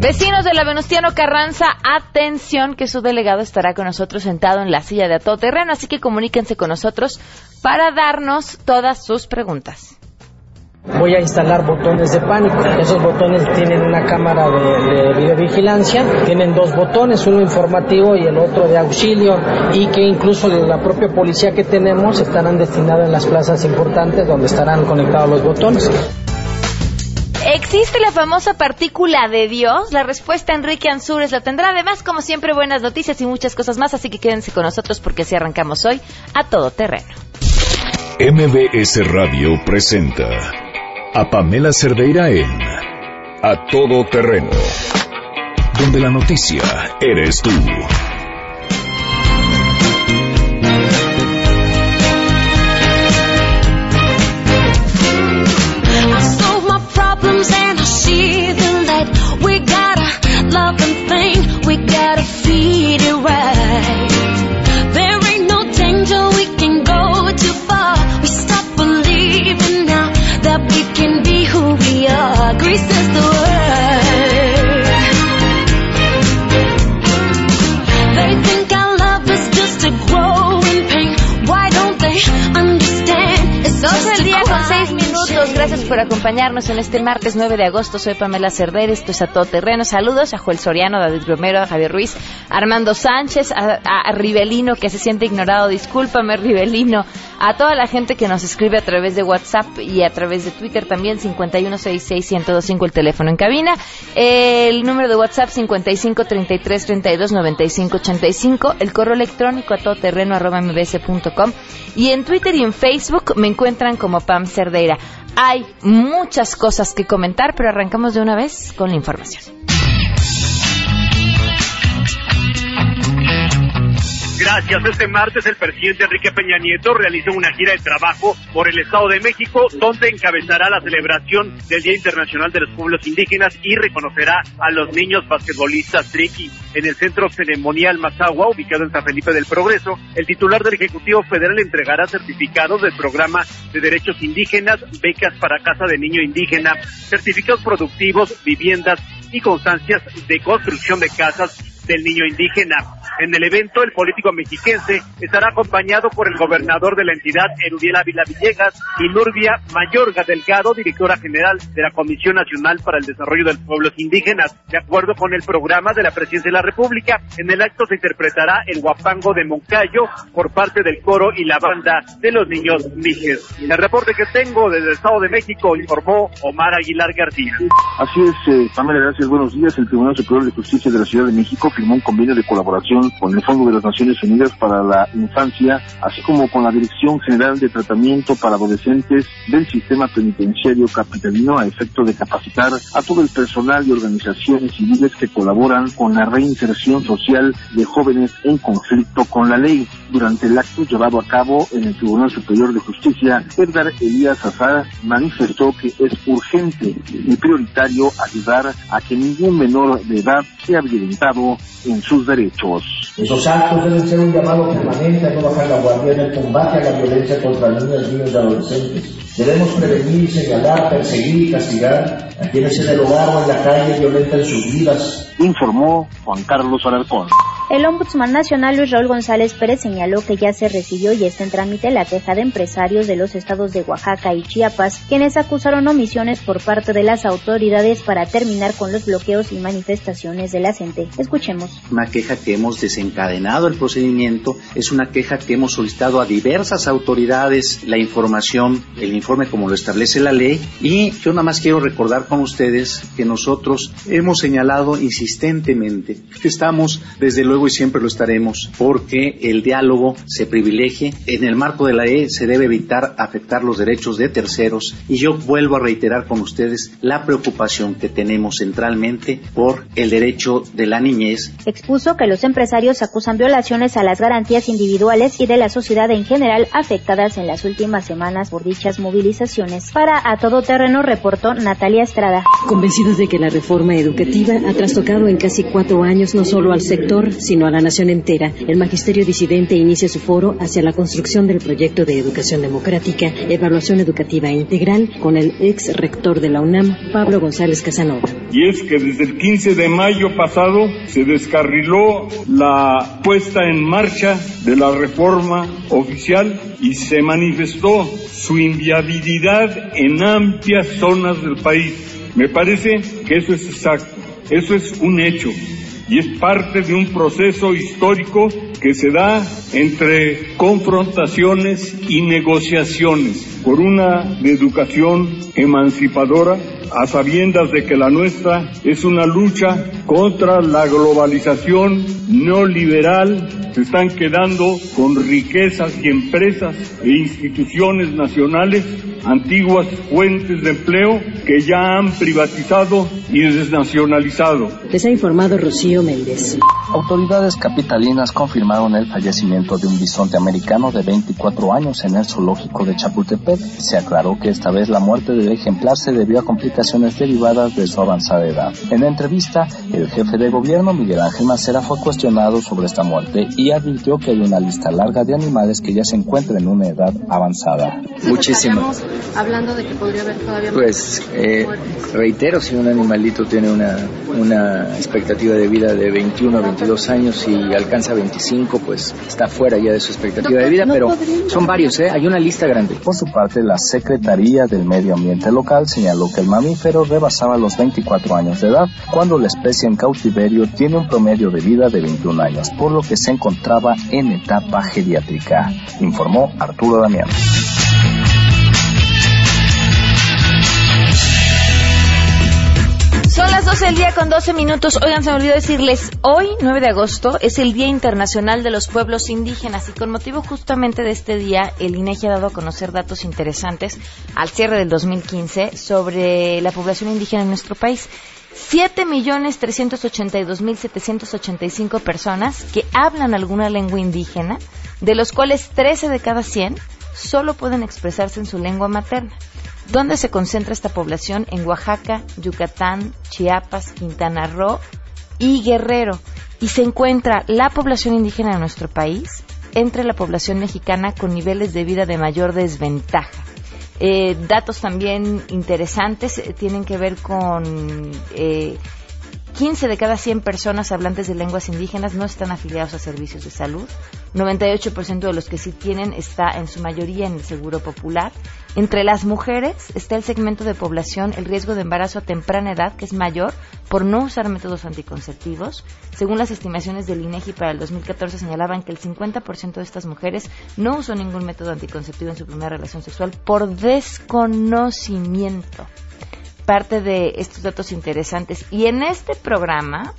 Vecinos de la Venustiano Carranza, atención que su delegado estará con nosotros sentado en la silla de a terreno, así que comuníquense con nosotros para darnos todas sus preguntas. Voy a instalar botones de pánico. Esos botones tienen una cámara de, de videovigilancia, tienen dos botones, uno informativo y el otro de auxilio, y que incluso la propia policía que tenemos estarán destinados en las plazas importantes donde estarán conectados los botones. ¿Existe la famosa partícula de Dios? La respuesta Enrique Ansures la tendrá. Además, como siempre, buenas noticias y muchas cosas más. Así que quédense con nosotros porque así arrancamos hoy a todo terreno. MBS Radio presenta a Pamela Cerdeira en A Todo Terreno, donde la noticia eres tú. loving thing. We gotta feed it right. There ain't no danger we can go too far. We stop believing now that we can be who we are. Greece is the world. Por acompañarnos en este martes 9 de agosto. Soy Pamela Cerder, esto es a todo terreno. Saludos a Joel Soriano, David Romero, a Javier Ruiz, Armando Sánchez, a, a, Rivelino que se siente ignorado. Discúlpame, Rivelino. A toda la gente que nos escribe a través de WhatsApp y a través de Twitter también, 5166 el teléfono en cabina. El número de WhatsApp 5533329585. El correo electrónico a todoterreno arroba mbs.com. Y en Twitter y en Facebook me encuentran como Pam Cerdeira. Hay muchas cosas que comentar, pero arrancamos de una vez con la información. Gracias. Este martes el presidente Enrique Peña Nieto realizó una gira de trabajo por el Estado de México, donde encabezará la celebración del Día Internacional de los Pueblos Indígenas y reconocerá a los niños basquetbolistas triqui. En el Centro Ceremonial Mazagua, ubicado en San Felipe del Progreso, el titular del Ejecutivo Federal entregará certificados del programa de derechos indígenas, becas para casa de niño indígena, certificados productivos, viviendas y constancias de construcción de casas del niño indígena. En el evento, el político mexiquense estará acompañado por el gobernador de la entidad, Erudiel Ávila Villegas, y Nurbia Mayorga Delgado, directora general de la Comisión Nacional para el Desarrollo de los Pueblos Indígenas. De acuerdo con el programa de la Presidencia de la República, en el acto se interpretará el guapango de Moncayo por parte del coro y la banda de los niños mijes. El reporte que tengo desde el Estado de México informó Omar Aguilar García. Así es, eh, Pamela, gracias, buenos días. El Tribunal Superior de Justicia de la Ciudad de México firmó un convenio de colaboración con el Fondo de las Naciones Unidas para la Infancia, así como con la Dirección General de Tratamiento para Adolescentes del Sistema Penitenciario Capitalino a efecto de capacitar a todo el personal y organizaciones civiles que colaboran con la reinserción social de jóvenes en conflicto con la ley. Durante el acto llevado a cabo en el Tribunal Superior de Justicia, Edgar Elías Azar manifestó que es urgente y prioritario ayudar a que ningún menor de edad sea violentado en sus derechos. Esos actos deben ser un llamado permanente a no bajar la guardia en el combate a la violencia contra niños, niños y adolescentes. Debemos prevenir, señalar, perseguir y castigar a quienes en el hogar o en la calle violentan sus vidas. Informó Juan Carlos Alarcón. El Ombudsman Nacional Luis Raúl González Pérez señaló que ya se recibió y está en trámite la queja de empresarios de los estados de Oaxaca y Chiapas, quienes acusaron omisiones por parte de las autoridades para terminar con los bloqueos y manifestaciones de la gente. Escuchemos. Una queja que hemos desencadenado el procedimiento, es una queja que hemos solicitado a diversas autoridades la información, el informe como lo establece la ley y yo nada más quiero recordar con ustedes que nosotros hemos señalado insistentemente que estamos desde luego y siempre lo estaremos, porque el diálogo se privilegie. En el marco de la E se debe evitar afectar los derechos de terceros y yo vuelvo a reiterar con ustedes la preocupación que tenemos centralmente por el derecho de la niñez. Expuso que los empresarios acusan violaciones a las garantías individuales y de la sociedad en general afectadas en las últimas semanas por dichas movilizaciones. Para A Todo Terreno reportó Natalia Estrada. Convencidos de que la reforma educativa ha trastocado en casi cuatro años no solo al sector, sino a la nación entera, el magisterio disidente inicia su foro hacia la construcción del proyecto de educación democrática, evaluación educativa integral con el ex rector de la UNAM, Pablo González Casanova. y es que desde el 15 de mayo pasado se descarriló la puesta en marcha de la reforma oficial y se manifestó su inviabilidad en amplias zonas del país. Me parece que eso es exacto, eso es un hecho y es parte de un proceso histórico que se da entre confrontaciones y negociaciones por una educación emancipadora a sabiendas de que la nuestra es una lucha contra la globalización neoliberal. Se están quedando con riquezas y empresas e instituciones nacionales, antiguas fuentes de empleo que ya han privatizado y desnacionalizado. Les ha informado Rocío Méndez. Autoridades capitalinas confirmaron el fallecimiento de un bisonte americano de 24 años en el zoológico de Chapultepec. Se aclaró que esta vez la muerte del ejemplar se debió a complicaciones derivadas de su avanzada edad. En la entrevista, el jefe de gobierno, Miguel Ángel Macera, fue cuestionado sobre esta muerte y advirtió que hay una lista larga de animales que ya se encuentran en una edad avanzada. Muchísimo. Hablando de que podría haber todavía Pues eh, reitero, si un animalito tiene una, una expectativa de vida de 21 a 22 años y alcanza 25, pues está fuera ya de su expectativa de vida, pero son varios, ¿eh? Hay una lista grande. Por su parte, la Secretaría del Medio Ambiente local señaló que el mamífero rebasaba los 24 años de edad, cuando la especie en cautiverio tiene un promedio de vida de 21 años, por lo que se encontraba en etapa geriátrica, informó Arturo Damián. Son las 12 del día con 12 minutos. Oigan, se me olvidó decirles, hoy, 9 de agosto, es el Día Internacional de los Pueblos Indígenas y con motivo justamente de este día, el INEGI ha dado a conocer datos interesantes al cierre del 2015 sobre la población indígena en nuestro país. 7.382.785 personas que hablan alguna lengua indígena, de los cuales 13 de cada 100 solo pueden expresarse en su lengua materna. ¿Dónde se concentra esta población? En Oaxaca, Yucatán, Chiapas, Quintana Roo y Guerrero. Y se encuentra la población indígena de nuestro país entre la población mexicana con niveles de vida de mayor desventaja. Eh, datos también interesantes eh, tienen que ver con eh, 15 de cada 100 personas hablantes de lenguas indígenas no están afiliados a servicios de salud. 98% de los que sí tienen está en su mayoría en el seguro popular. Entre las mujeres está el segmento de población el riesgo de embarazo a temprana edad, que es mayor por no usar métodos anticonceptivos. Según las estimaciones del INEGI para el 2014 señalaban que el 50% de estas mujeres no usó ningún método anticonceptivo en su primera relación sexual por desconocimiento parte de estos datos interesantes. Y en este programa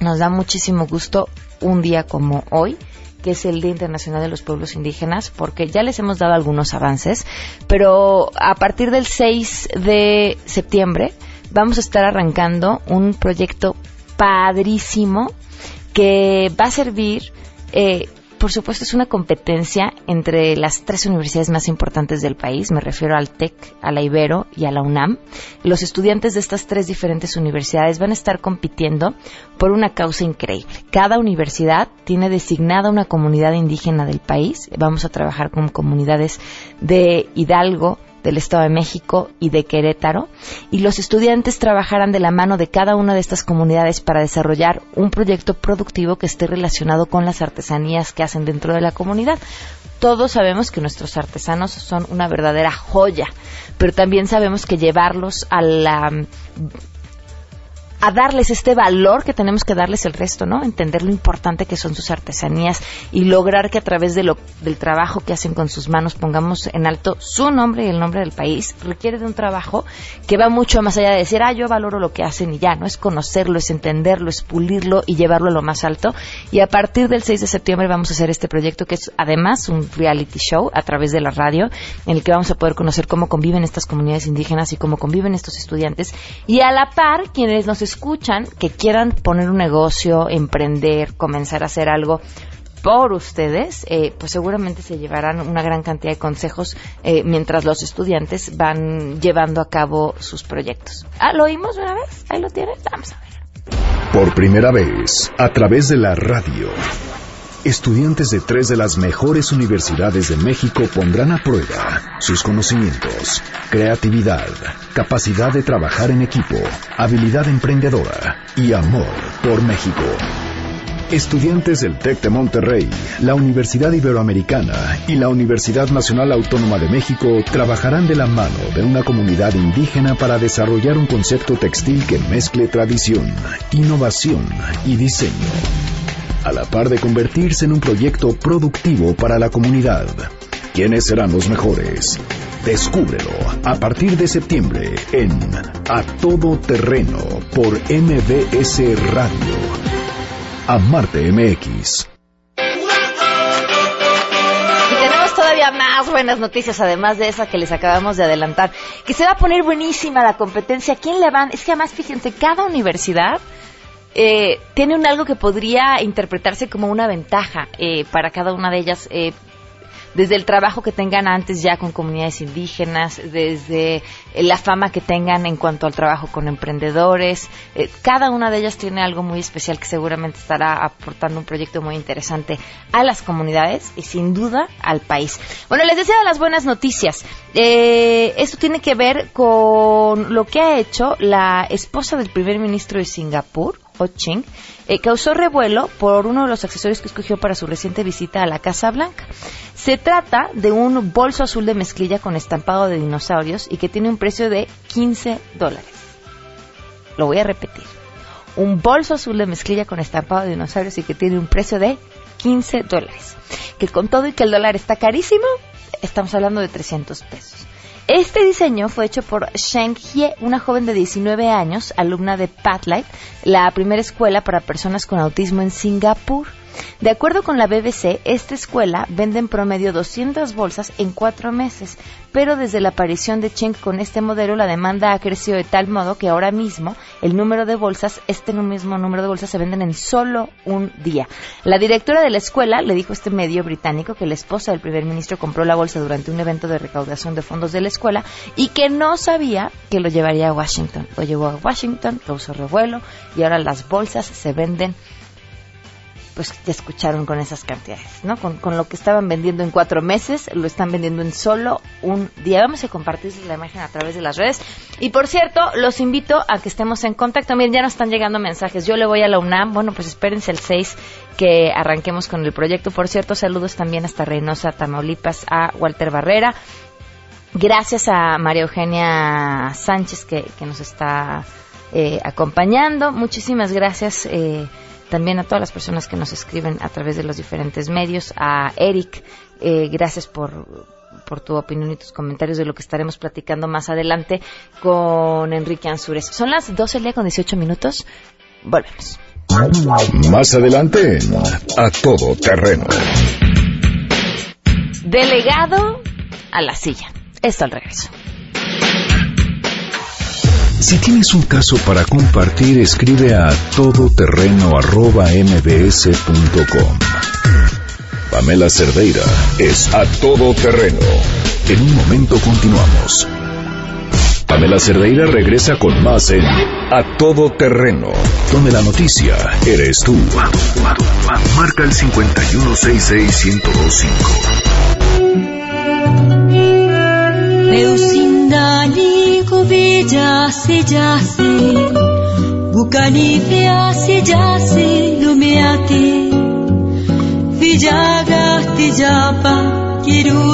nos da muchísimo gusto un día como hoy que es el Día Internacional de los Pueblos Indígenas, porque ya les hemos dado algunos avances, pero a partir del 6 de septiembre vamos a estar arrancando un proyecto padrísimo que va a servir eh, por supuesto, es una competencia entre las tres universidades más importantes del país. Me refiero al TEC, a la Ibero y a la UNAM. Los estudiantes de estas tres diferentes universidades van a estar compitiendo por una causa increíble. Cada universidad tiene designada una comunidad indígena del país. Vamos a trabajar con comunidades de Hidalgo, del Estado de México y de Querétaro, y los estudiantes trabajarán de la mano de cada una de estas comunidades para desarrollar un proyecto productivo que esté relacionado con las artesanías que hacen dentro de la comunidad. Todos sabemos que nuestros artesanos son una verdadera joya, pero también sabemos que llevarlos a la a darles este valor que tenemos que darles el resto, ¿no? Entender lo importante que son sus artesanías y lograr que a través de lo, del trabajo que hacen con sus manos pongamos en alto su nombre y el nombre del país, requiere de un trabajo que va mucho más allá de decir, ah, yo valoro lo que hacen y ya, ¿no? Es conocerlo, es entenderlo, es pulirlo y llevarlo a lo más alto. Y a partir del 6 de septiembre vamos a hacer este proyecto que es además un reality show a través de la radio en el que vamos a poder conocer cómo conviven estas comunidades indígenas y cómo conviven estos estudiantes y a la par quienes nos escuchan que quieran poner un negocio, emprender, comenzar a hacer algo por ustedes, eh, pues seguramente se llevarán una gran cantidad de consejos eh, mientras los estudiantes van llevando a cabo sus proyectos. Ah, ¿lo oímos una vez? Ahí lo tienen. Vamos a ver. Por primera vez, a través de la radio estudiantes de tres de las mejores universidades de México pondrán a prueba sus conocimientos, creatividad, capacidad de trabajar en equipo, habilidad emprendedora y amor por México. Estudiantes del TEC de Monterrey, la Universidad Iberoamericana y la Universidad Nacional Autónoma de México trabajarán de la mano de una comunidad indígena para desarrollar un concepto textil que mezcle tradición, innovación y diseño, a la par de convertirse en un proyecto productivo para la comunidad. ¿Quiénes serán los mejores? Descúbrelo a partir de septiembre en A Todo Terreno por MBS Radio a Marte MX. Y tenemos todavía más buenas noticias, además de esa que les acabamos de adelantar, que se va a poner buenísima la competencia. ¿Quién le van? Es que además, fíjense, cada universidad eh, tiene un algo que podría interpretarse como una ventaja eh, para cada una de ellas. Eh, desde el trabajo que tengan antes ya con comunidades indígenas, desde eh, la fama que tengan en cuanto al trabajo con emprendedores. Eh, cada una de ellas tiene algo muy especial que seguramente estará aportando un proyecto muy interesante a las comunidades y sin duda al país. Bueno, les decía las buenas noticias. Eh, esto tiene que ver con lo que ha hecho la esposa del primer ministro de Singapur, Ho Ching, eh, causó revuelo por uno de los accesorios que escogió para su reciente visita a la Casa Blanca. Se trata de un bolso azul de mezclilla con estampado de dinosaurios y que tiene un precio de 15 dólares. Lo voy a repetir. Un bolso azul de mezclilla con estampado de dinosaurios y que tiene un precio de 15 dólares. Que con todo y que el dólar está carísimo, estamos hablando de 300 pesos. Este diseño fue hecho por Sheng Hye, una joven de 19 años, alumna de Pathlight, la primera escuela para personas con autismo en Singapur. De acuerdo con la BBC, esta escuela vende en promedio 200 bolsas en cuatro meses, pero desde la aparición de Cheng con este modelo la demanda ha crecido de tal modo que ahora mismo el número de bolsas, este mismo número de bolsas se venden en solo un día. La directora de la escuela le dijo a este medio británico que la esposa del primer ministro compró la bolsa durante un evento de recaudación de fondos de la escuela y que no sabía que lo llevaría a Washington. Lo llevó a Washington, causó revuelo y ahora las bolsas se venden pues ya escucharon con esas cantidades, ¿no? Con, con, lo que estaban vendiendo en cuatro meses, lo están vendiendo en solo un día. Vamos a compartir la imagen a través de las redes. Y por cierto, los invito a que estemos en contacto. Miren, ya nos están llegando mensajes. Yo le voy a la UNAM. Bueno, pues espérense el 6 que arranquemos con el proyecto. Por cierto, saludos también hasta Reynosa, Tamaulipas, a Walter Barrera. Gracias a María Eugenia Sánchez que, que nos está eh, acompañando. Muchísimas gracias. Eh, también a todas las personas que nos escriben a través de los diferentes medios, a Eric, eh, gracias por, por tu opinión y tus comentarios de lo que estaremos platicando más adelante con Enrique Ansures. Son las 12 del día con 18 minutos. Volvemos. Más adelante A Todo Terreno. Delegado a la silla. Esto al regreso. Si tienes un caso para compartir, escribe a todoterreno.mbs.com. Pamela Cerdeira es a todo terreno. En un momento continuamos. Pamela Cerdeira regresa con más en A Todo Terreno, donde la noticia eres tú. Marca el 5161025. Dikubi jasi jasi Bukan iviasi jasi lumiati Vijaga tijapa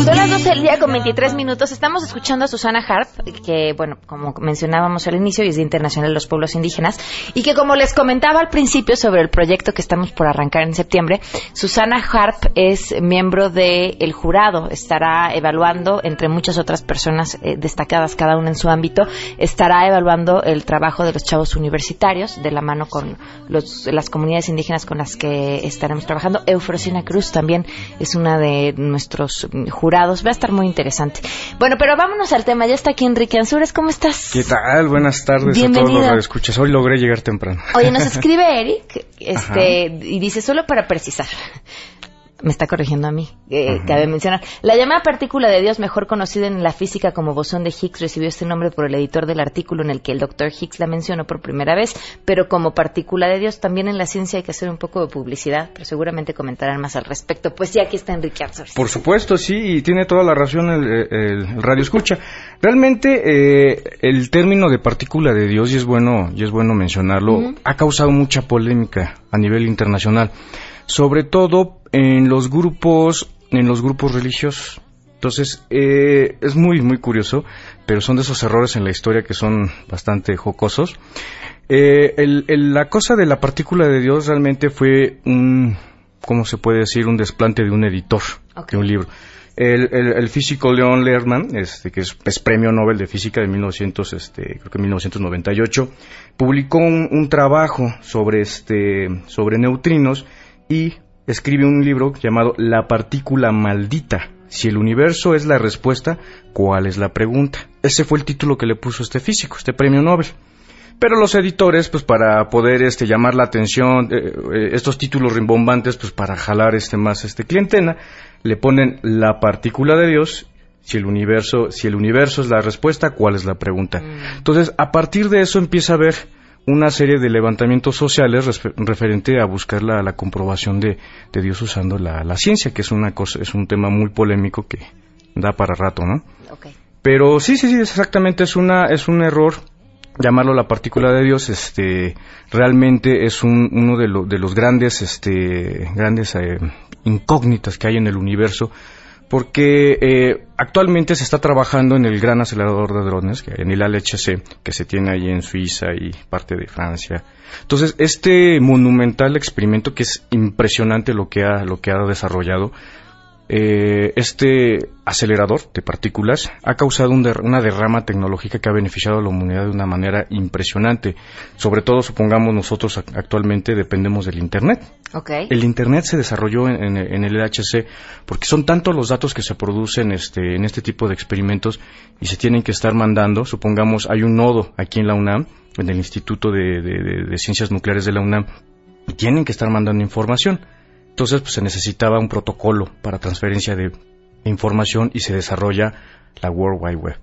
Son las 12 del día con 23 minutos. Estamos escuchando a Susana Harp, que, bueno, como mencionábamos al inicio, es Día Internacional de los Pueblos Indígenas, y que, como les comentaba al principio sobre el proyecto que estamos por arrancar en septiembre, Susana Harp es miembro del jurado. Estará evaluando, entre muchas otras personas eh, destacadas, cada una en su ámbito, estará evaluando el trabajo de los chavos universitarios, de la mano con los, las comunidades indígenas con las que estaremos trabajando. Eufrosina Cruz también es una de nuestros jurados. Va a estar muy interesante. Bueno, pero vámonos al tema. Ya está aquí Enrique Ansures. ¿Cómo estás? ¿Qué tal? Buenas tardes a todos los que escuchas. Hoy logré llegar temprano. Oye, nos escribe Eric este, y dice, solo para precisar. Me está corrigiendo a mí, eh, cabe mencionar. La llamada partícula de Dios, mejor conocida en la física como bosón de Higgs, recibió este nombre por el editor del artículo en el que el doctor Higgs la mencionó por primera vez, pero como partícula de Dios, también en la ciencia hay que hacer un poco de publicidad, pero seguramente comentarán más al respecto. Pues sí, aquí está Enrique Arzores. Por supuesto, sí, y tiene toda la razón el, radio escucha. Realmente, eh, el término de partícula de Dios, y es bueno, y es bueno mencionarlo, ha causado mucha polémica a nivel internacional sobre todo en los grupos, en los grupos religiosos. Entonces, eh, es muy, muy curioso, pero son de esos errores en la historia que son bastante jocosos. Eh, la cosa de la partícula de Dios realmente fue un, ¿cómo se puede decir? Un desplante de un editor de un libro. El, físico Leon Lerman, este, que es, premio Nobel de Física de 1900, este, creo que 1998, publicó un, un, trabajo sobre, este, sobre neutrinos y escribe un libro llamado La partícula maldita. Si el universo es la respuesta, ¿cuál es la pregunta? Ese fue el título que le puso este físico, este premio Nobel. Pero los editores, pues para poder este, llamar la atención, eh, eh, estos títulos rimbombantes, pues para jalar este más este clientena, le ponen la partícula de Dios si el universo, si el universo es la respuesta, ¿cuál es la pregunta? Mm. Entonces, a partir de eso empieza a ver una serie de levantamientos sociales referente a buscar la, la comprobación de, Dios usando la, ciencia, que es una cosa, es un tema muy polémico que da para rato, ¿no? Pero sí, sí, sí, exactamente es una, es un error llamarlo la partícula de Dios, este, realmente es un, uno de, de los grandes, este, grandes eh, incógnitas que hay en el universo porque eh, actualmente se está trabajando en el gran acelerador de drones, en el LHC, que se tiene ahí en Suiza y parte de Francia. Entonces, este monumental experimento, que es impresionante lo que ha, lo que ha desarrollado, eh, este acelerador de partículas ha causado una derrama tecnológica que ha beneficiado a la humanidad de una manera impresionante. Sobre todo, supongamos nosotros actualmente dependemos del Internet. El Internet se desarrolló en, el LHC porque son tantos los datos que se producen este, en este tipo de experimentos y se tienen que estar mandando. Supongamos, hay un nodo aquí en la UNAM, en el Instituto de Ciencias Nucleares de la UNAM, y tienen que estar mandando información. Entonces pues, se necesitaba un protocolo para transferencia de información y se desarrolla la World Wide Web.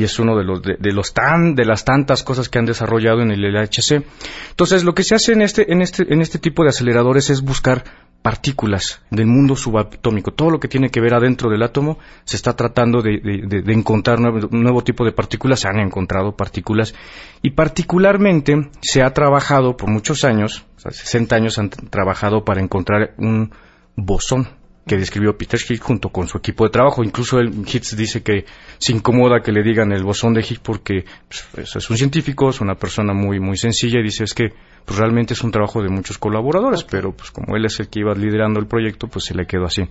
Y es uno de los de, los tan de las tantas cosas que han desarrollado en el LHC. Entonces, lo que se hace en este en este en este tipo de aceleradores es buscar partículas del mundo subatómico. Todo lo que tiene que ver adentro del átomo se está tratando de, encontrar un nuevo tipo de partículas. Se han encontrado partículas y particularmente se ha trabajado por muchos años 60 años han trabajado para encontrar un bosón que describió Peter Higgs junto con su equipo de trabajo. Incluso el Higgs dice que se incomoda que le digan el bosón de Higgs porque pues, es un científico, es una persona muy muy sencilla y dice es que pues, realmente es un trabajo de muchos colaboradores, pero pues como él es el que iba liderando el proyecto, pues se le quedó así.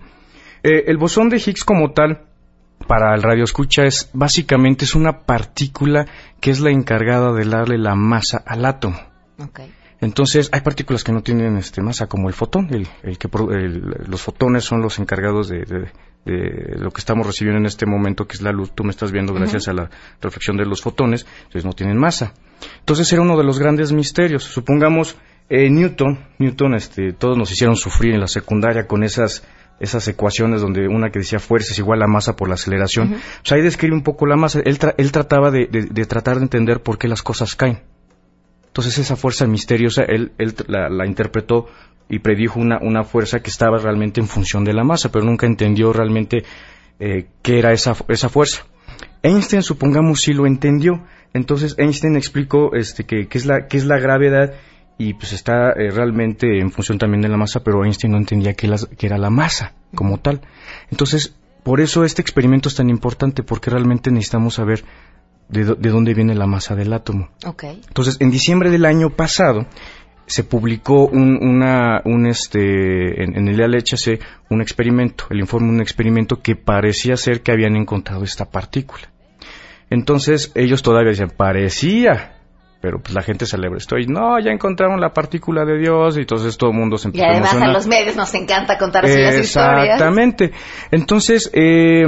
Eh, el bosón de Higgs como tal para el radio escucha es básicamente es una partícula que es la encargada de darle la masa al átomo. Entonces, hay partículas que no tienen este, masa, como el fotón. El, que, los fotones son los encargados de, lo que estamos recibiendo en este momento, que es la luz. Tú me estás viendo gracias a la reflexión de los fotones, entonces no tienen masa. Entonces, era uno de los grandes misterios. Supongamos, eh, Newton, Newton, este, todos nos hicieron sufrir en la secundaria con esas esas ecuaciones donde una que decía fuerza es igual a masa por la aceleración. O sea, ahí describe un poco la masa. Él, él trataba de, tratar de entender por qué las cosas caen. Entonces esa fuerza misteriosa él, la, interpretó y predijo una, una fuerza que estaba realmente en función de la masa, pero nunca entendió realmente eh, qué era esa, esa fuerza. Einstein, supongamos, sí lo entendió. Entonces Einstein explicó este, que, es, la, es la gravedad y pues está eh, realmente en función también de la masa, pero Einstein no entendía qué, era la masa como tal. Entonces, por eso este experimento es tan importante, porque realmente necesitamos saber de, dónde viene la masa del átomo. Entonces, en diciembre del año pasado se publicó un, una, un este, en, el LHC un experimento, el informe un experimento que parecía ser que habían encontrado esta partícula. Entonces ellos todavía decían, parecía, pero pues la gente celebra esto y no, ya encontraron la partícula de Dios y entonces todo el mundo se empieza a Y además a, los medios nos encanta contar así las historias. Exactamente. Entonces, eh,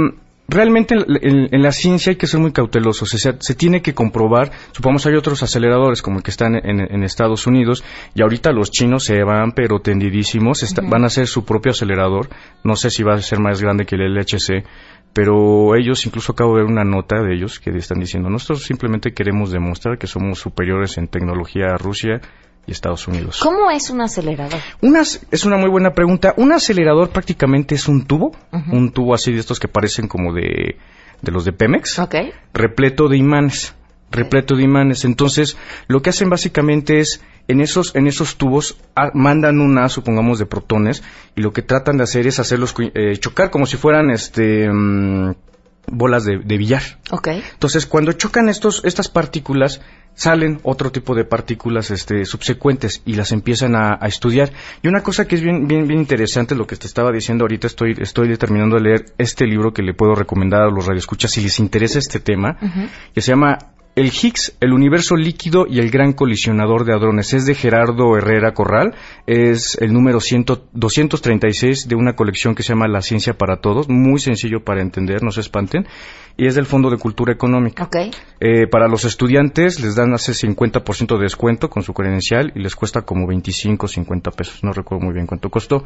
realmente en, la ciencia hay que ser muy cautelosos. Se, se tiene que comprobar. Supongamos hay otros aceleradores como el que están en, Estados Unidos y ahorita los chinos se van pero tendidísimos. Van a hacer su propio acelerador. No sé si va a ser más grande que el LHC. Pero ellos, incluso acabo de ver una nota de ellos que están diciendo, nosotros simplemente queremos demostrar que somos superiores en tecnología a Rusia y Estados Unidos. ¿Cómo es un acelerador? es una muy buena pregunta. Un acelerador prácticamente es un tubo, un tubo así de estos que parecen como de, de los de Pemex, repleto de imanes repleto de imanes. Entonces, lo que hacen básicamente es, en esos, en esos tubos, mandan una, supongamos, de protones, y lo que tratan de hacer es hacerlos eh, chocar como si fueran, este, mm, bolas de, billar. Entonces, cuando chocan estos, estas partículas, salen otro tipo de partículas este, subsecuentes y las empiezan a, estudiar. Y una cosa que es bien, bien, bien interesante, lo que te estaba diciendo ahorita, estoy, estoy terminando de leer este libro que le puedo recomendar a los radioescuchas si les interesa este tema, que se llama el Higgs, el universo líquido y el gran colisionador de hadrones. Es de Gerardo Herrera Corral, es el número 236 de una colección que se llama La Ciencia para Todos, muy sencillo para entender, no se espanten, y es del Fondo de Cultura Económica. Eh, para los estudiantes les dan hace 50% de descuento con su credencial y les cuesta como 25 o 50 pesos, no recuerdo muy bien cuánto costó.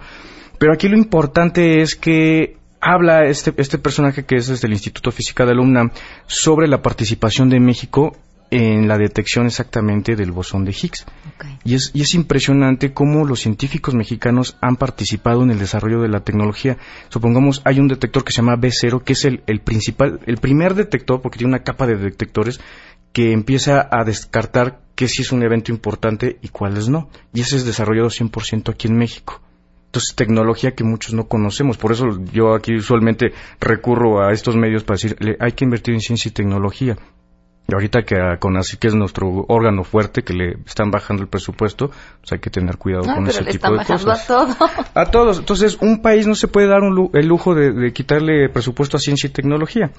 Pero aquí lo importante es que habla este, este personaje que es desde el Instituto Física de UNAM sobre la participación de México en la detección exactamente del bosón de Higgs. Y, es, y es impresionante cómo los científicos mexicanos han participado en el desarrollo de la tecnología. Supongamos, hay un detector que se llama B0, que es el, el principal, el primer detector, porque tiene una capa de detectores, que empieza a descartar qué sí es un evento importante y cuáles no. Y ese es desarrollado 100% aquí en México. Entonces, tecnología que muchos no conocemos. Por eso yo aquí usualmente recurro a estos medios para decir, hay que invertir en ciencia y tecnología. Y ahorita que con así que es nuestro órgano fuerte, que le están bajando el presupuesto, pues hay que tener cuidado con ese tipo de cosas. A, todos. Entonces, un país no se puede dar el lujo de, quitarle presupuesto a ciencia y tecnología.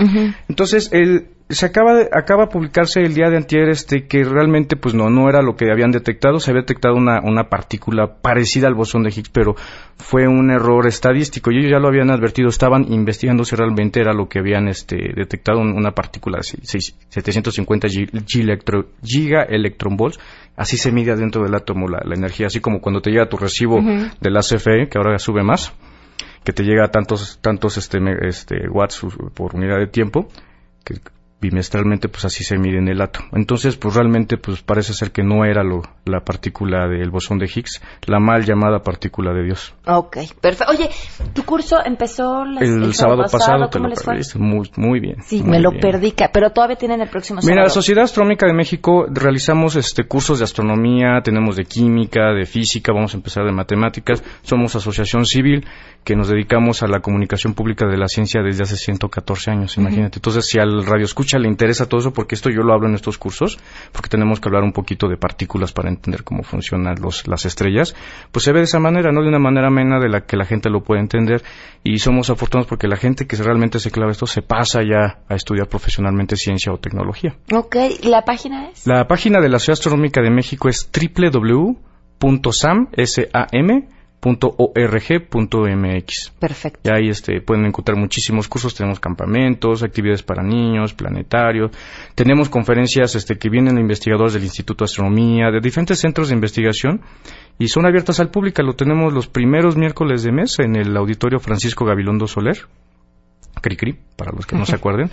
Entonces, el, se acaba de, acaba de publicarse el día de antier este que realmente pues no no era lo que habían detectado. Se había detectado una, una partícula parecida al bosón de Higgs pero fue un error estadístico. Y ellos ya lo habían advertido estaban investigando si realmente era lo que habían este detectado una partícula de 750 giga electron volts así se mide dentro del átomo la, energía así como cuando te llega tu recibo de la CFE que ahora sube más que te llega a tantos tantos este, este watts por unidad de tiempo que bimestralmente pues así se mide en el átomo. Entonces pues realmente pues parece ser que no era lo, la partícula del bosón de Higgs, la mal llamada partícula de Dios. Ok, perfecto. Oye, tu curso empezó el, sábado, pasado, te lo perdiste, muy, muy bien. Sí, me lo perdí, pero todavía tienen el próximo sábado. Mira, la Sociedad Astronómica de México realizamos este cursos de astronomía, tenemos de química, de física, vamos a empezar de matemáticas, somos asociación civil que nos dedicamos a la comunicación pública de la ciencia desde hace 114 años, imagínate. Entonces, si al radio escucha le interesa todo eso, porque esto yo lo hablo en estos cursos, porque tenemos que hablar un poquito de partículas para entender cómo funcionan los, las estrellas, pues se ve de esa manera, no de una manera amena de la que la gente lo puede entender. Y somos afortunados porque la gente que realmente se clava esto se pasa ya a estudiar profesionalmente ciencia o tecnología. Ok, ¿la página es? La página de la Ciudad Astronómica de México es www.sam, .org.mx. Perfecto. Y ahí este, pueden encontrar muchísimos cursos, tenemos campamentos, actividades para niños, planetarios, tenemos conferencias este, que vienen investigadores del Instituto de Astronomía, de diferentes centros de investigación y son abiertas al público. Lo tenemos los primeros miércoles de mes en el Auditorio Francisco Gabilondo Soler, Cricri, para los que no se acuerden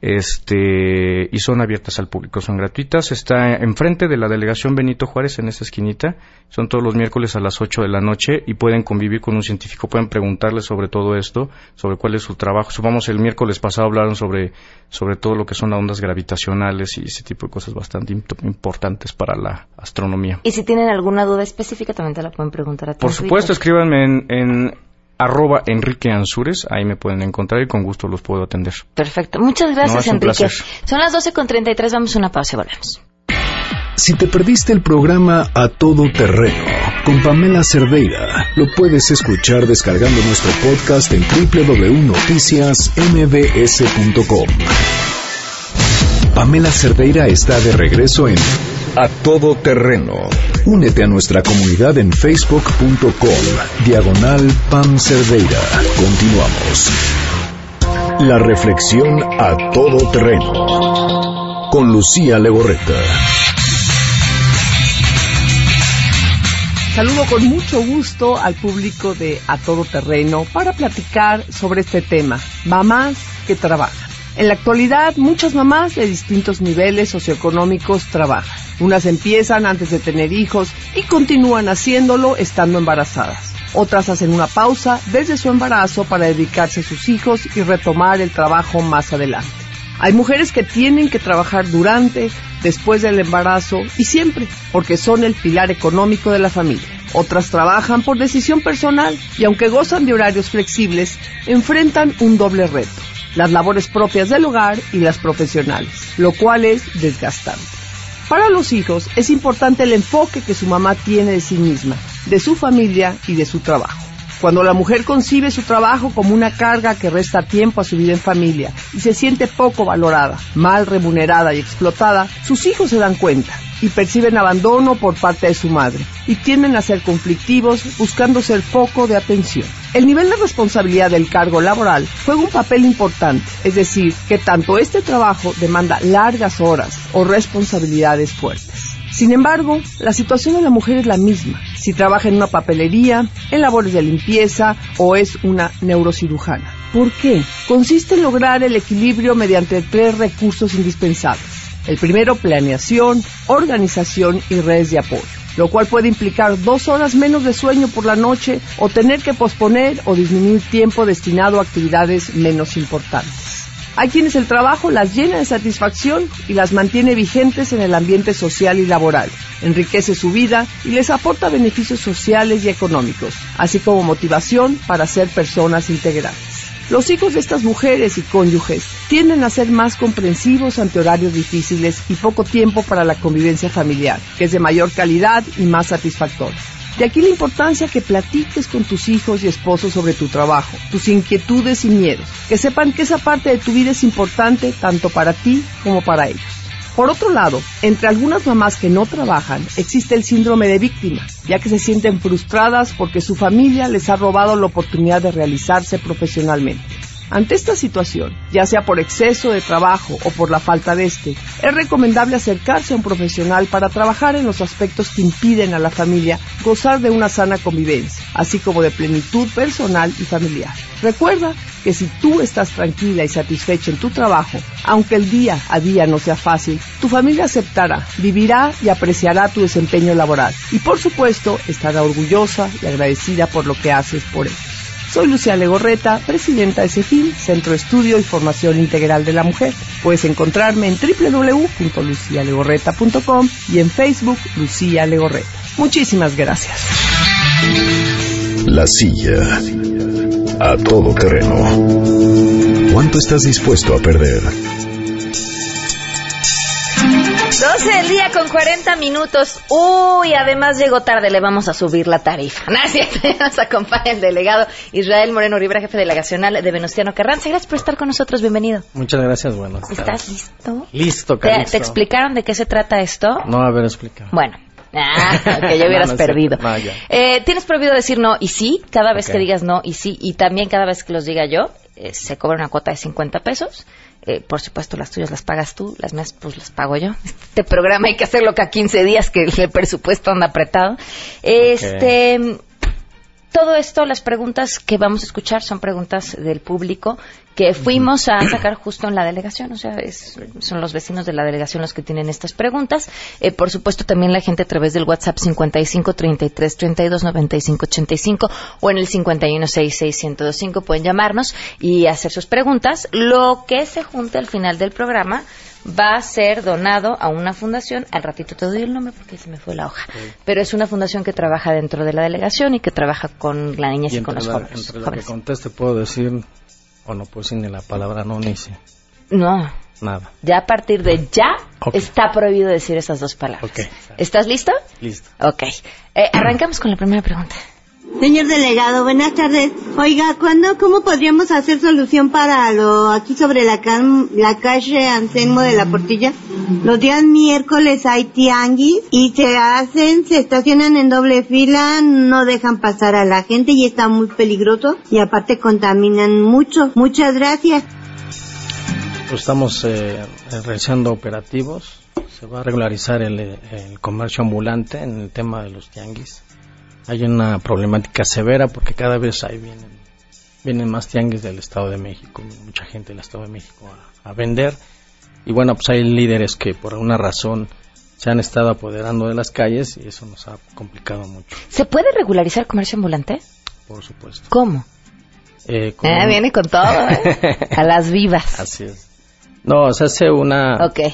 este y son abiertas al público, son gratuitas. Está enfrente de la delegación Benito Juárez en esa esquinita. Son todos los miércoles a las 8 de la noche y pueden convivir con un científico, pueden preguntarle sobre todo esto, sobre cuál es su trabajo. Supongamos el miércoles pasado hablaron sobre sobre todo lo que son las ondas gravitacionales y ese tipo de cosas bastante importantes para la astronomía. Y si tienen alguna duda específica también te la pueden preguntar a ti. Por supuesto, escríbanme en arroba Enrique Ansures, ahí me pueden encontrar y con gusto los puedo atender. Perfecto, muchas gracias Enrique. Son las 12.33, vamos a una pausa y volvemos. Si te perdiste el programa A Todo Terreno con Pamela Cerdeira, lo puedes escuchar descargando nuestro podcast en www.noticiasmbs.com. Pamela Cerdeira está de regreso en A Todo Terreno. Únete a nuestra comunidad en facebook.com, diagonal Pam Cerdeira. Continuamos. La reflexión a todo terreno. Con Lucía Legorreta. Saludo con mucho gusto al público de A Todo Terreno para platicar sobre este tema, mamás que trabajan. En la actualidad, muchas mamás de distintos niveles socioeconómicos trabajan. Unas empiezan antes de tener hijos y continúan haciéndolo estando embarazadas. Otras hacen una pausa desde su embarazo para dedicarse a sus hijos y retomar el trabajo más adelante. Hay mujeres que tienen que trabajar durante, después del embarazo y siempre, porque son el pilar económico de la familia. Otras trabajan por decisión personal y aunque gozan de horarios flexibles, enfrentan un doble reto, las labores propias del hogar y las profesionales, lo cual es desgastante. Para los hijos es importante el enfoque que su mamá tiene de sí misma, de su familia y de su trabajo. Cuando la mujer concibe su trabajo como una carga que resta tiempo a su vida en familia y se siente poco valorada, mal remunerada y explotada, sus hijos se dan cuenta y perciben abandono por parte de su madre y tienden a ser conflictivos buscando ser foco de atención. El nivel de responsabilidad del cargo laboral juega un papel importante, es decir, que tanto este trabajo demanda largas horas o responsabilidades fuertes. Sin embargo, la situación de la mujer es la misma, si trabaja en una papelería, en labores de limpieza o es una neurocirujana. ¿Por qué? Consiste en lograr el equilibrio mediante tres recursos indispensables. El primero, planeación, organización y redes de apoyo, lo cual puede implicar dos horas menos de sueño por la noche o tener que posponer o disminuir tiempo destinado a actividades menos importantes. Hay quienes el trabajo las llena de satisfacción y las mantiene vigentes en el ambiente social y laboral, enriquece su vida y les aporta beneficios sociales y económicos, así como motivación para ser personas integrales. Los hijos de estas mujeres y cónyuges tienden a ser más comprensivos ante horarios difíciles y poco tiempo para la convivencia familiar, que es de mayor calidad y más satisfactoria. De aquí la importancia que platiques con tus hijos y esposos sobre tu trabajo, tus inquietudes y miedos, que sepan que esa parte de tu vida es importante tanto para ti como para ellos. Por otro lado, entre algunas mamás que no trabajan existe el síndrome de víctima, ya que se sienten frustradas porque su familia les ha robado la oportunidad de realizarse profesionalmente. Ante esta situación, ya sea por exceso de trabajo o por la falta de este, es recomendable acercarse a un profesional para trabajar en los aspectos que impiden a la familia gozar de una sana convivencia, así como de plenitud personal y familiar. Recuerda que si tú estás tranquila y satisfecha en tu trabajo, aunque el día a día no sea fácil, tu familia aceptará, vivirá y apreciará tu desempeño laboral. Y por supuesto, estará orgullosa y agradecida por lo que haces por ellos. Soy Lucía Legorreta, presidenta de CEFIL, Centro Estudio y Formación Integral de la Mujer. Puedes encontrarme en www.lucialegorreta.com y en Facebook Lucía Legorreta. Muchísimas gracias. La silla. A todo terreno. ¿Cuánto estás dispuesto a perder? 12 del día con 40 minutos. Uy, además llegó tarde, le vamos a subir la tarifa. Gracias, nos acompaña el delegado Israel Moreno Rivera, jefe delegacional de Venustiano Carranza. Gracias por estar con nosotros, bienvenido. Muchas gracias, bueno. ¿Estás listo? Listo, ¿Te, ¿Te, explicaron de qué se trata esto? No, a ver, explica. Bueno. Ah, que ya hubieras no, no perdido. No, eh, Tienes prohibido decir no y sí, cada vez okay. que digas no y sí, y también cada vez que los diga yo, eh, se cobra una cuota de 50 pesos. Eh, por supuesto, las tuyas las pagas tú, las mías pues las pago yo. Este programa hay que hacerlo cada 15 días que el presupuesto anda apretado. Este, okay. Todo esto, las preguntas que vamos a escuchar son preguntas del público que fuimos a sacar justo en la delegación, o sea, es, son los vecinos de la delegación los que tienen estas preguntas. Eh, por supuesto, también la gente a través del WhatsApp 55 33 32 95 85 o en el 51 66 1025 pueden llamarnos y hacer sus preguntas. Lo que se junte al final del programa va a ser donado a una fundación. Al ratito te doy el nombre porque se me fue la hoja. Sí. Pero es una fundación que trabaja dentro de la delegación y que trabaja con la niñez y, y con los la, jóvenes. Entre lo que conteste puedo decir o no puedo decir ni la palabra no ni sí. No. Nada. Ya a partir de ya okay. está prohibido decir esas dos palabras. Okay. ¿Estás listo? Listo. Ok. Eh, arrancamos con la primera pregunta. Señor delegado, buenas tardes. Oiga, ¿cuándo, cómo podríamos hacer solución para lo aquí sobre la, la calle Anselmo de la Portilla? Los días miércoles hay tianguis y se hacen, se estacionan en doble fila, no dejan pasar a la gente y está muy peligroso y aparte contaminan mucho. Muchas gracias. estamos eh, realizando operativos. Se va a regularizar el, el comercio ambulante en el tema de los tianguis. Hay una problemática severa porque cada vez ahí vienen, vienen más tianguis del Estado de México, mucha gente del Estado de México a, a vender. Y bueno, pues hay líderes que por alguna razón se han estado apoderando de las calles y eso nos ha complicado mucho, ¿Se puede regularizar comercio ambulante? por supuesto. ¿Cómo? Eh, con- Ah, viene con todo, ¿eh? A las vivas. Así es. No, se hace una Ok.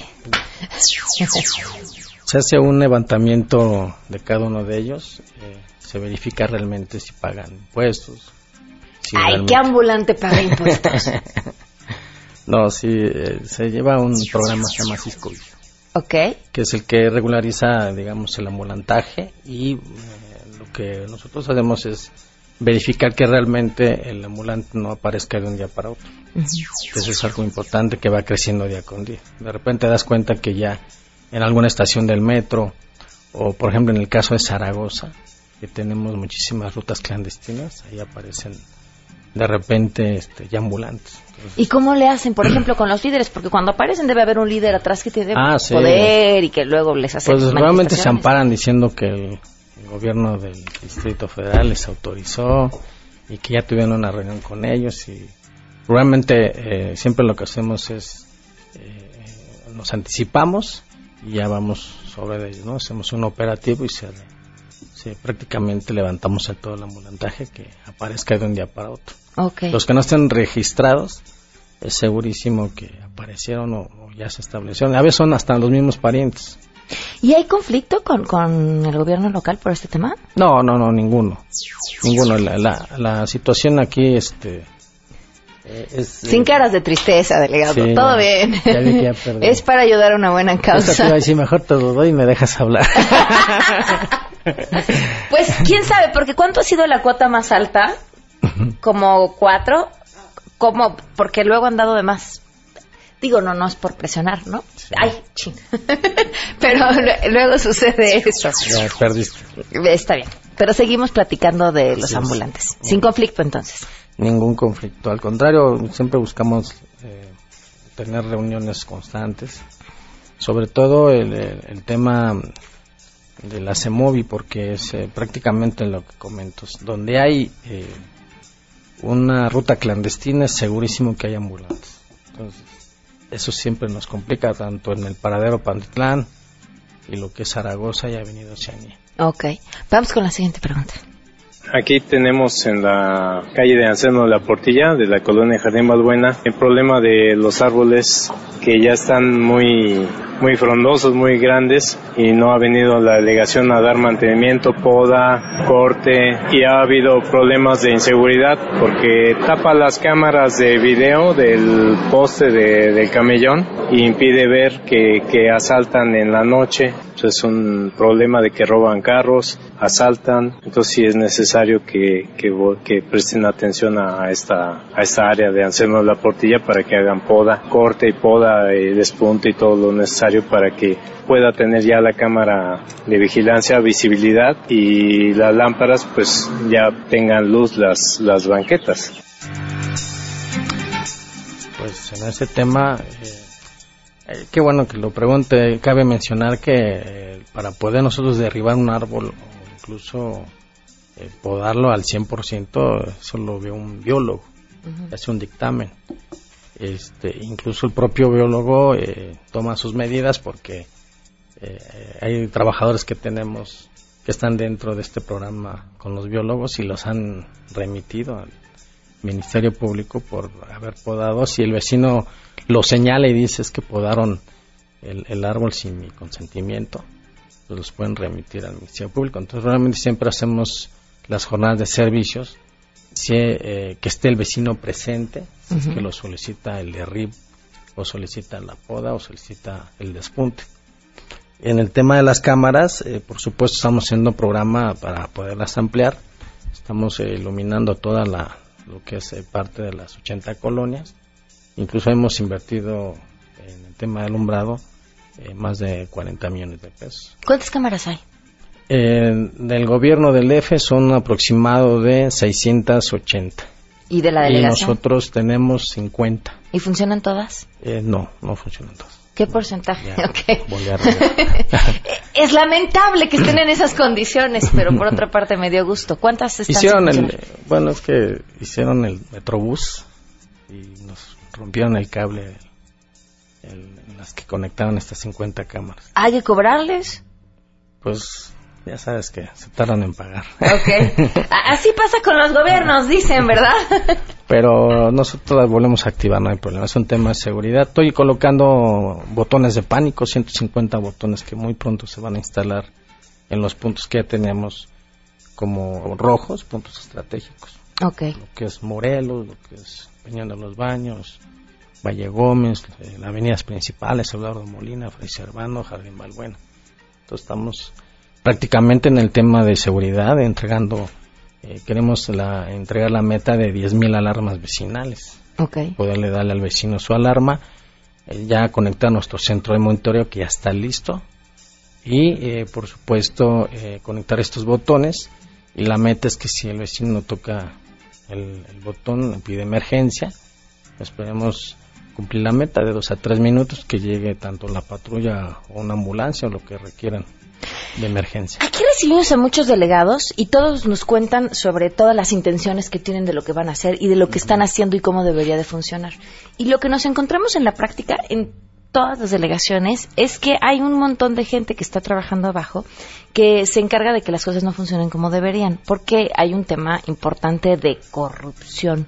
se hace un levantamiento de cada uno de ellos, eh, se verifica realmente si pagan impuestos. si Ay, realmente- qué ambulante paga impuestos. No, sí, eh, se lleva un programa que se llama Cisco Vigio, ok. que es el que regulariza, digamos, el ambulantaje y eh, lo que nosotros hacemos es verificar que realmente el ambulante no aparezca de un día para otro. Eso es algo importante que va creciendo día con día. De repente das cuenta que ya en alguna estación del metro o por ejemplo en el caso de Zaragoza, que tenemos muchísimas rutas clandestinas, ahí aparecen de repente este, ya ambulantes. ¿Y cómo le hacen, por ejemplo, con los líderes? Porque cuando aparecen debe haber un líder atrás que tiene Ah, sí. poder y que luego les hace Pues realmente se amparan diciendo que el, el gobierno del Distrito Federal les autorizó y que ya tuvieron una reunión con ellos y realmente eh, siempre lo que hacemos es eh, nos anticipamos y ya vamos sobre ellos, ¿no? Hacemos un operativo y se, se prácticamente levantamos el todo el ambulantaje que aparezca de un día para otro. Los que no estén registrados es segurísimo que aparecieron o, o ya se establecieron. A veces son hasta los mismos parientes. ¿Y hay conflicto con, con el gobierno local por este tema? No, no, no, ninguno. Ninguno. La, la, la situación aquí, este. Eh, es, Sin caras de tristeza, delegado. Sí, Todo no. bien. Ya vi que ya perdí. es para ayudar a una buena causa. mejor te lo doy y me dejas hablar. Pues, quién sabe, porque ¿cuánto ha sido la cuota más alta? Como cuatro. Como, porque luego han dado de más. Digo, no, no es por presionar, ¿no? Ay, ching. Pero lue- luego sucede eso. ya perdiste. Está bien. Pero seguimos platicando de los ambulantes. Sin conflicto, entonces. Ningún conflicto. Al contrario, siempre buscamos eh, tener reuniones constantes. Sobre todo el, tema de la CEMOVI, porque es eh, prácticamente lo que comento. Donde hay eh, una ruta clandestina, es segurísimo que hay ambulantes. Entonces, eso siempre nos complica, tanto en el paradero Pantitlán y lo que es Zaragoza y Avenida Oceanía. Ok. Vamos con la siguiente pregunta. Aquí tenemos en la calle de Anselmo de la Portilla, de la colonia Jardín Balbuena, el problema de los árboles que ya están muy, muy frondosos, muy grandes, y no ha venido la delegación a dar mantenimiento, poda, corte, y ha habido problemas de inseguridad porque tapa las cámaras de video del poste de- del camellón y impide ver que, que asaltan en la noche. Entonces es un problema de que roban carros, asaltan. Entonces sí es necesario que, que, que presten atención a esta, a esta área de Anselmo de la Portilla para que hagan poda, corte y poda, y despunte y todo lo necesario para que pueda tener ya la cámara de vigilancia, visibilidad y las lámparas pues ya tengan luz las, las banquetas. Pues en ese tema, eh, eh, qué bueno que lo pregunte. Cabe mencionar que eh, para poder nosotros derribar un árbol o incluso eh, podarlo al 100%, eso lo ve un biólogo, hace un dictamen. Este, incluso el propio biólogo eh, toma sus medidas porque eh, hay trabajadores que tenemos que están dentro de este programa con los biólogos y los han remitido al Ministerio Público por haber podado. Si el vecino lo señala y dice es que podaron el, el árbol sin mi consentimiento, pues los pueden remitir al Ministerio Público. Entonces realmente siempre hacemos las jornadas de servicios, si, eh, que esté el vecino presente, si es que lo solicita el derrib o solicita la poda o solicita el despunte. En el tema de las cámaras, eh, por supuesto estamos haciendo un programa para poderlas ampliar. Estamos eh, iluminando toda la lo que es parte de las 80 colonias. Incluso hemos invertido en el tema de alumbrado más de 40 millones de pesos. ¿Cuántas cámaras hay? Eh, del gobierno del EFE son aproximado de 680. ¿Y de la delegación? Y nosotros tenemos 50. ¿Y funcionan todas? Eh, no, no funcionan todas. ¿Qué porcentaje? Okay. es lamentable que estén en esas condiciones, pero por otra parte me dio gusto. ¿Cuántas están Hicieron el, bueno, es que hicieron el Metrobús y nos rompieron el cable en las que conectaban estas 50 cámaras. ¿Hay que cobrarles? Pues ya sabes que se tardan en pagar. Ok. Así pasa con los gobiernos, dicen, ¿verdad? Pero nosotros las volvemos a activar, no hay problema. Es un tema de seguridad. Estoy colocando botones de pánico, 150 botones que muy pronto se van a instalar en los puntos que ya teníamos como rojos, puntos estratégicos. Ok. Lo que es Morelos, lo que es Peñón de los Baños, Valle Gómez, eh, las avenidas principales, Eduardo Molina, Fray Servando, Jardín Balbuena. Entonces estamos prácticamente en el tema de seguridad, entregando, eh, queremos la, entregar la meta de 10.000 alarmas vecinales. Okay. Poderle darle al vecino su alarma, eh, ya conectar nuestro centro de monitoreo que ya está listo y, eh, por supuesto, conectar estos botones. Y la meta es que si el vecino toca el, el botón, pide emergencia, esperemos cumplir la meta de dos a tres minutos que llegue tanto la patrulla o una ambulancia o lo que requieran de emergencia. Aquí recibimos a muchos delegados y todos nos cuentan sobre todas las intenciones que tienen de lo que van a hacer y de lo que están haciendo y cómo debería de funcionar. Y lo que nos encontramos en la práctica en todas las delegaciones es que hay un montón de gente que está trabajando abajo que se encarga de que las cosas no funcionen como deberían, porque hay un tema importante de corrupción.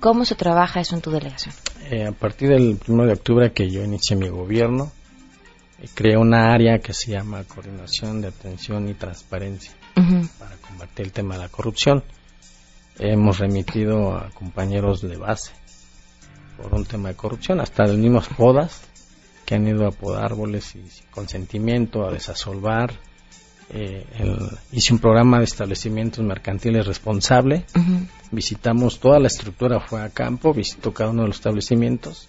¿Cómo se trabaja eso en tu delegación? Eh, a partir del 1 de octubre que yo inicié mi gobierno, creé una área que se llama Coordinación de Atención y Transparencia para combatir el tema de la corrupción. Hemos remitido a compañeros de base por un tema de corrupción, hasta los mismos podas que han ido a podar árboles y sin consentimiento, a desasolvar. Eh, hice un programa de establecimientos mercantiles responsable. Visitamos toda la estructura, fue a campo, visitó cada uno de los establecimientos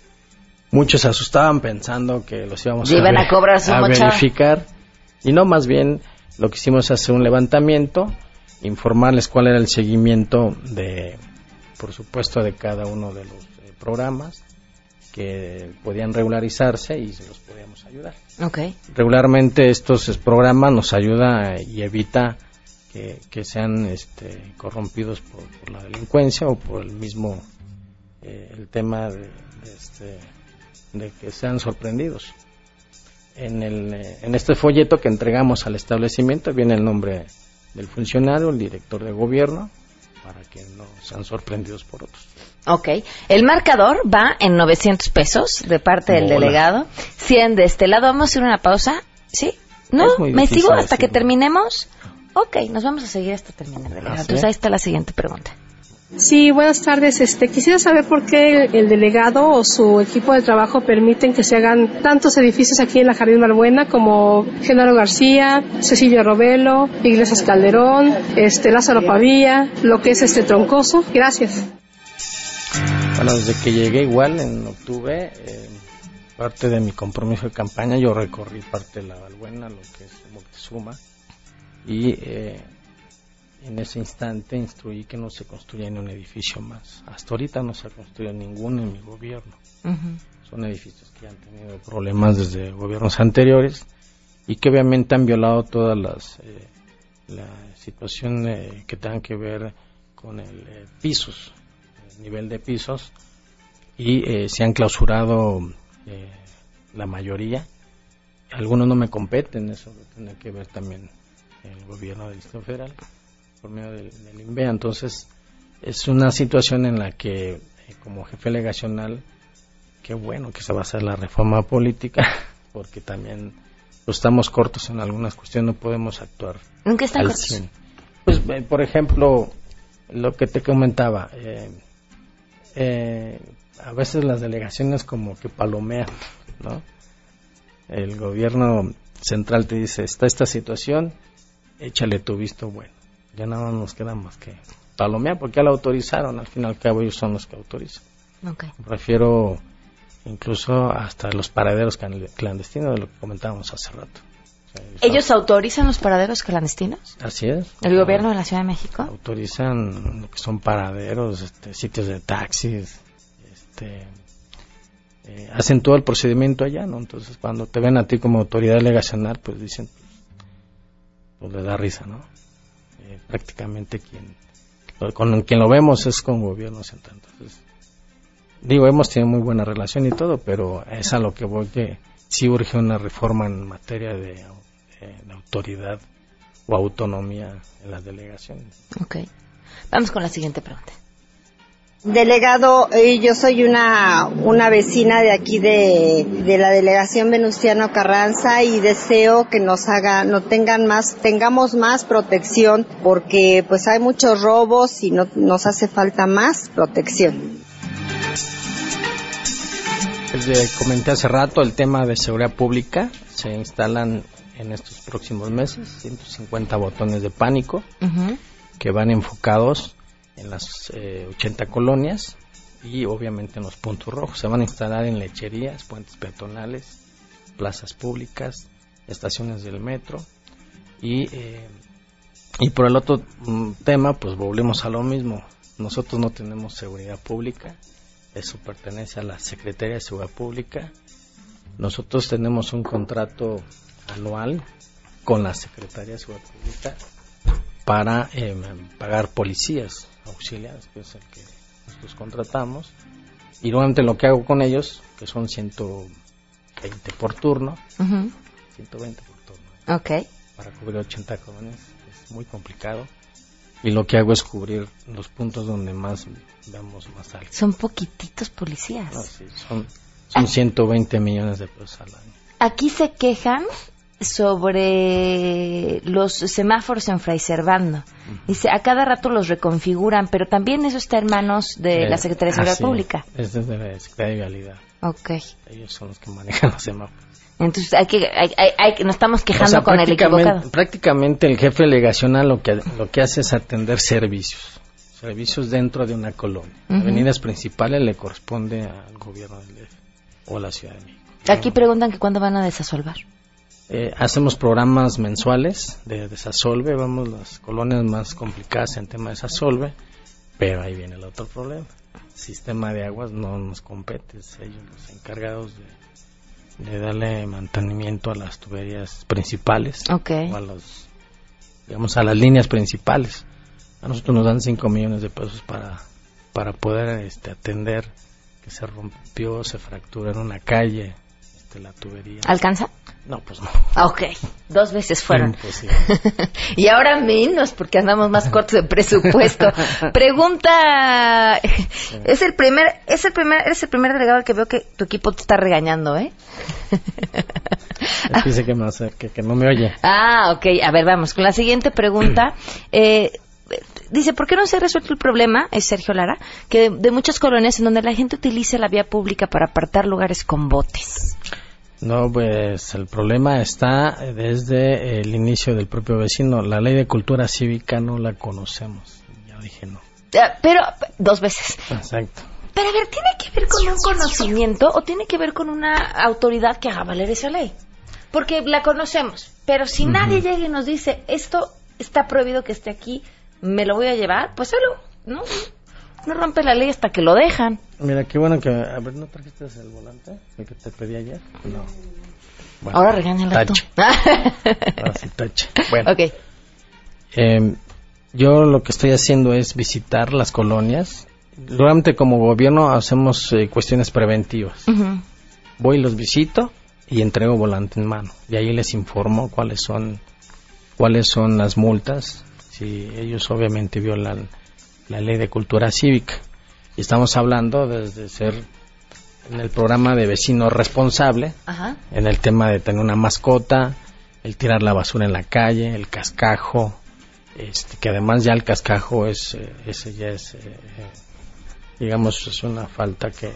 muchos se asustaban pensando que los íbamos a, a, cobrar verificar y no más bien lo que hicimos es hacer un levantamiento informarles cuál era el seguimiento de por supuesto de cada uno de los eh, programas que podían regularizarse y se los podíamos ayudar. Okay. Regularmente estos programas nos ayuda y evita que, que sean este, corrompidos por, la delincuencia o por el mismo eh, el tema de, de este de que sean sorprendidos. En, el, eh, en este folleto que entregamos al establecimiento viene el nombre del funcionario, el director de gobierno, para que no sean sorprendidos por otros. Ok. El marcador va en 900 pesos de parte del delegado, 100 de este lado. Vamos a hacer una pausa. ¿Sí? ¿No? ¿Me sigo hasta que terminemos? Ok, nos vamos a seguir hasta terminar, delegado. Entonces ahí está la siguiente pregunta. Sí, buenas tardes. Este, quisiera saber por qué el, delegado o su equipo de trabajo permiten que se hagan tantos edificios aquí en la Jardín Malbuena como Genaro García, Cecilio Robelo, Iglesias Calderón, este, Lázaro Pavía, lo que es este Troncoso. Gracias. Bueno, desde que llegué igual en octubre, eh, parte de mi compromiso de campaña, yo recorrí parte de la Valbuena, lo que es Moctezuma, y eh, en ese instante instruí que no se construya en un edificio más. Hasta ahorita no se ha construido ninguno en mi gobierno. Son edificios que han tenido problemas desde gobiernos anteriores y que obviamente han violado todas las eh, la situación eh, que tengan que ver con el eh, pisos, el nivel de pisos y eh, se han clausurado la mayoría. Algunos no me competen, eso tiene que ver también el gobierno del Distrito Federal por medio del, INVEA. Entonces, es una situación en la que, eh, como jefe legacional, qué bueno que se va a hacer la reforma política, porque también pues, estamos cortos en algunas cuestiones, no podemos actuar. ¿En qué están cortos? Pues, eh, por ejemplo, lo que te comentaba, eh, a veces las delegaciones como que palomean, ¿no? El gobierno central te dice, está esta situación, échale tu visto bueno ya nada nos queda más que palomear porque ya la autorizaron, al fin y al cabo ellos son los que autorizan. Okay. Refiero incluso hasta los paraderos clandestinos de lo que comentábamos hace rato. ¿Ellos autorizan los paraderos clandestinos? Así es. ¿El gobierno de la Ciudad de México? Autorizan lo que son paraderos, este, sitios de taxis, este, eh, hacen todo el procedimiento allá, ¿no? Entonces, cuando te ven a ti como autoridad delegacional, pues dicen, pues le da risa, ¿no? Eh, prácticamente quien, con quien lo vemos es con gobierno central. Entonces, digo, hemos tenido muy buena relación y todo, pero es a lo que voy que sí urge una reforma en materia de, de autoridad o autonomía en las delegaciones. Ok. Vamos con la siguiente pregunta. Delegado, eh, yo soy una, una vecina de aquí de, de la delegación Venustiano Carranza y deseo que nos haga, no tengan más, tengamos más protección porque pues hay muchos robos y no, nos hace falta más protección. Desde comenté hace rato el tema de seguridad pública, se instalan en estos próximos meses 150 botones de pánico que van enfocados en las 80 eh, colonias y obviamente en los puntos rojos. Se van a instalar en lecherías, puentes peatonales, plazas públicas, estaciones del metro y, eh, y por el otro mm, tema pues volvemos a lo mismo. Nosotros no tenemos seguridad pública, eso pertenece a la Secretaría de Seguridad Pública. Nosotros tenemos un contrato anual con la Secretaría de Seguridad Pública para eh, pagar policías auxiliares, que es el que nosotros contratamos. Y durante lo que hago con ellos, que son 120 por turno, 120 por turno. Ok. Para cubrir 80 colonias es muy complicado. Y lo que hago es cubrir los puntos donde más vemos más alto. Son poquititos policías. son, son 120 millones de pesos al año. Aquí se quejan sobre los semáforos en Fray Servando. Dice, a cada rato los reconfiguran, pero también eso está en manos de la Secretaría de Seguridad Pública. Es desde la Secretaría de Vialidad. Ok. Ellos son los que manejan los semáforos. Entonces, hay que, hay, hay, nos estamos quejando con el equivocado. Prácticamente el jefe delegacional lo que, lo que hace es atender servicios. Servicios dentro de una colonia. Avenidas principales le corresponde al gobierno del DF o a la Ciudad de México. Aquí preguntan que cuándo van a desasolvar. Eh, hacemos programas mensuales de desasolve, vamos las colonias más complicadas en tema de desasolve, pero ahí viene el otro problema. sistema de aguas no nos compete, ellos los encargados de, darle mantenimiento a las tuberías principales, o a los, digamos, a las líneas principales. A nosotros nos dan 5 millones de pesos para, para poder este, atender que se rompió, se fracturó en una calle, este, la tubería. ¿Alcanza? No, pues no. Ah, ok, dos veces fueron. y ahora menos porque andamos más cortos de presupuesto. Pregunta, es el primer, es el primer, eres el primer delegado que veo que tu equipo te está regañando, ¿eh? Dice que, no, que, que no me oye. Ah, ok, a ver, vamos con la siguiente pregunta. Eh, dice, ¿por qué no se ha resuelto el problema, es Sergio Lara, que de, de, muchas colonias en donde la gente utiliza la vía pública para apartar lugares con botes? No, pues el problema está desde el inicio del propio vecino. La ley de cultura cívica no la conocemos. Ya dije no. Pero dos veces. Exacto. Pero a ver, ¿tiene que ver con un conocimiento o tiene que ver con una autoridad que haga valer esa ley? Porque la conocemos, pero si nadie llega y nos dice, esto está prohibido que esté aquí, me lo voy a llevar, pues algo, ¿no? No rompe la ley hasta que lo dejan. Mira, qué bueno que... A ver, ¿no trajiste el volante? El que te pedí ayer. No. Bueno, Ahora regáñala tú. Ahora sí, tache. Bueno. Ok. Eh, yo lo que estoy haciendo es visitar las colonias. Durante como gobierno hacemos eh, cuestiones preventivas. Voy y los visito y entrego volante en mano. Y ahí les informo cuáles son cuáles son las multas. Si ellos obviamente violan la ley de cultura cívica. Y estamos hablando desde ser en el programa de vecino responsable, en el tema de tener una mascota, el tirar la basura en la calle, el cascajo, este, que además ya el cascajo es, eh, ese ya es, eh, digamos, es una falta que,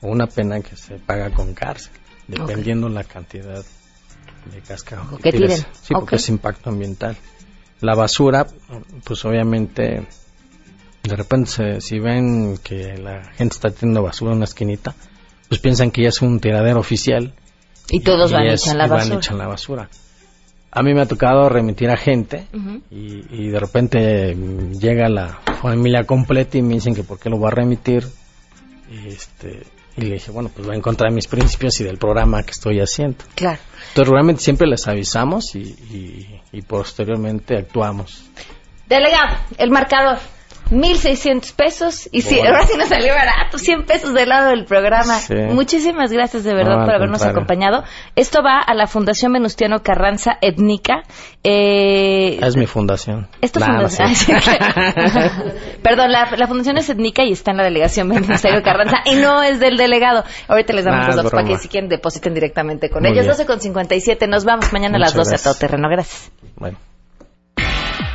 o una pena que se paga con cárcel, dependiendo la cantidad de cascajo que, tiren. Sí, porque es impacto ambiental. La basura, pues obviamente de repente si ven que la gente está teniendo basura en una esquinita, pues piensan que ya es un tiradero oficial. Y todos van, a echan la basura. la basura. a mí me ha tocado remitir a gente y, y de repente llega la familia completa y me dicen que por qué lo va a remitir. Este, y le dije, bueno, pues va en contra de mis principios y del programa que estoy haciendo. Claro. Entonces, realmente siempre les avisamos y, y- y posteriormente actuamos. Delegado, el marcador. 1.600 pesos y Bueno. ahora sí nos salió barato, 100 pesos del lado del programa. Sí. Muchísimas gracias de verdad No, por habernos contrario. acompañado. Esto va a la Fundación Venustiano Carranza Étnica. Eh, Es mi fundación. Esto Nah, no fundación. sé. Perdón, la, la fundación es étnica y está en la delegación Venustiano Carranza y no es del delegado. Ahorita les damos Nah, los datos para que si quieren depositen directamente con Muy ellos. bien. 12 con 57. Nos vamos mañana a las Muchas 12 a todo terreno. Gracias. Bueno.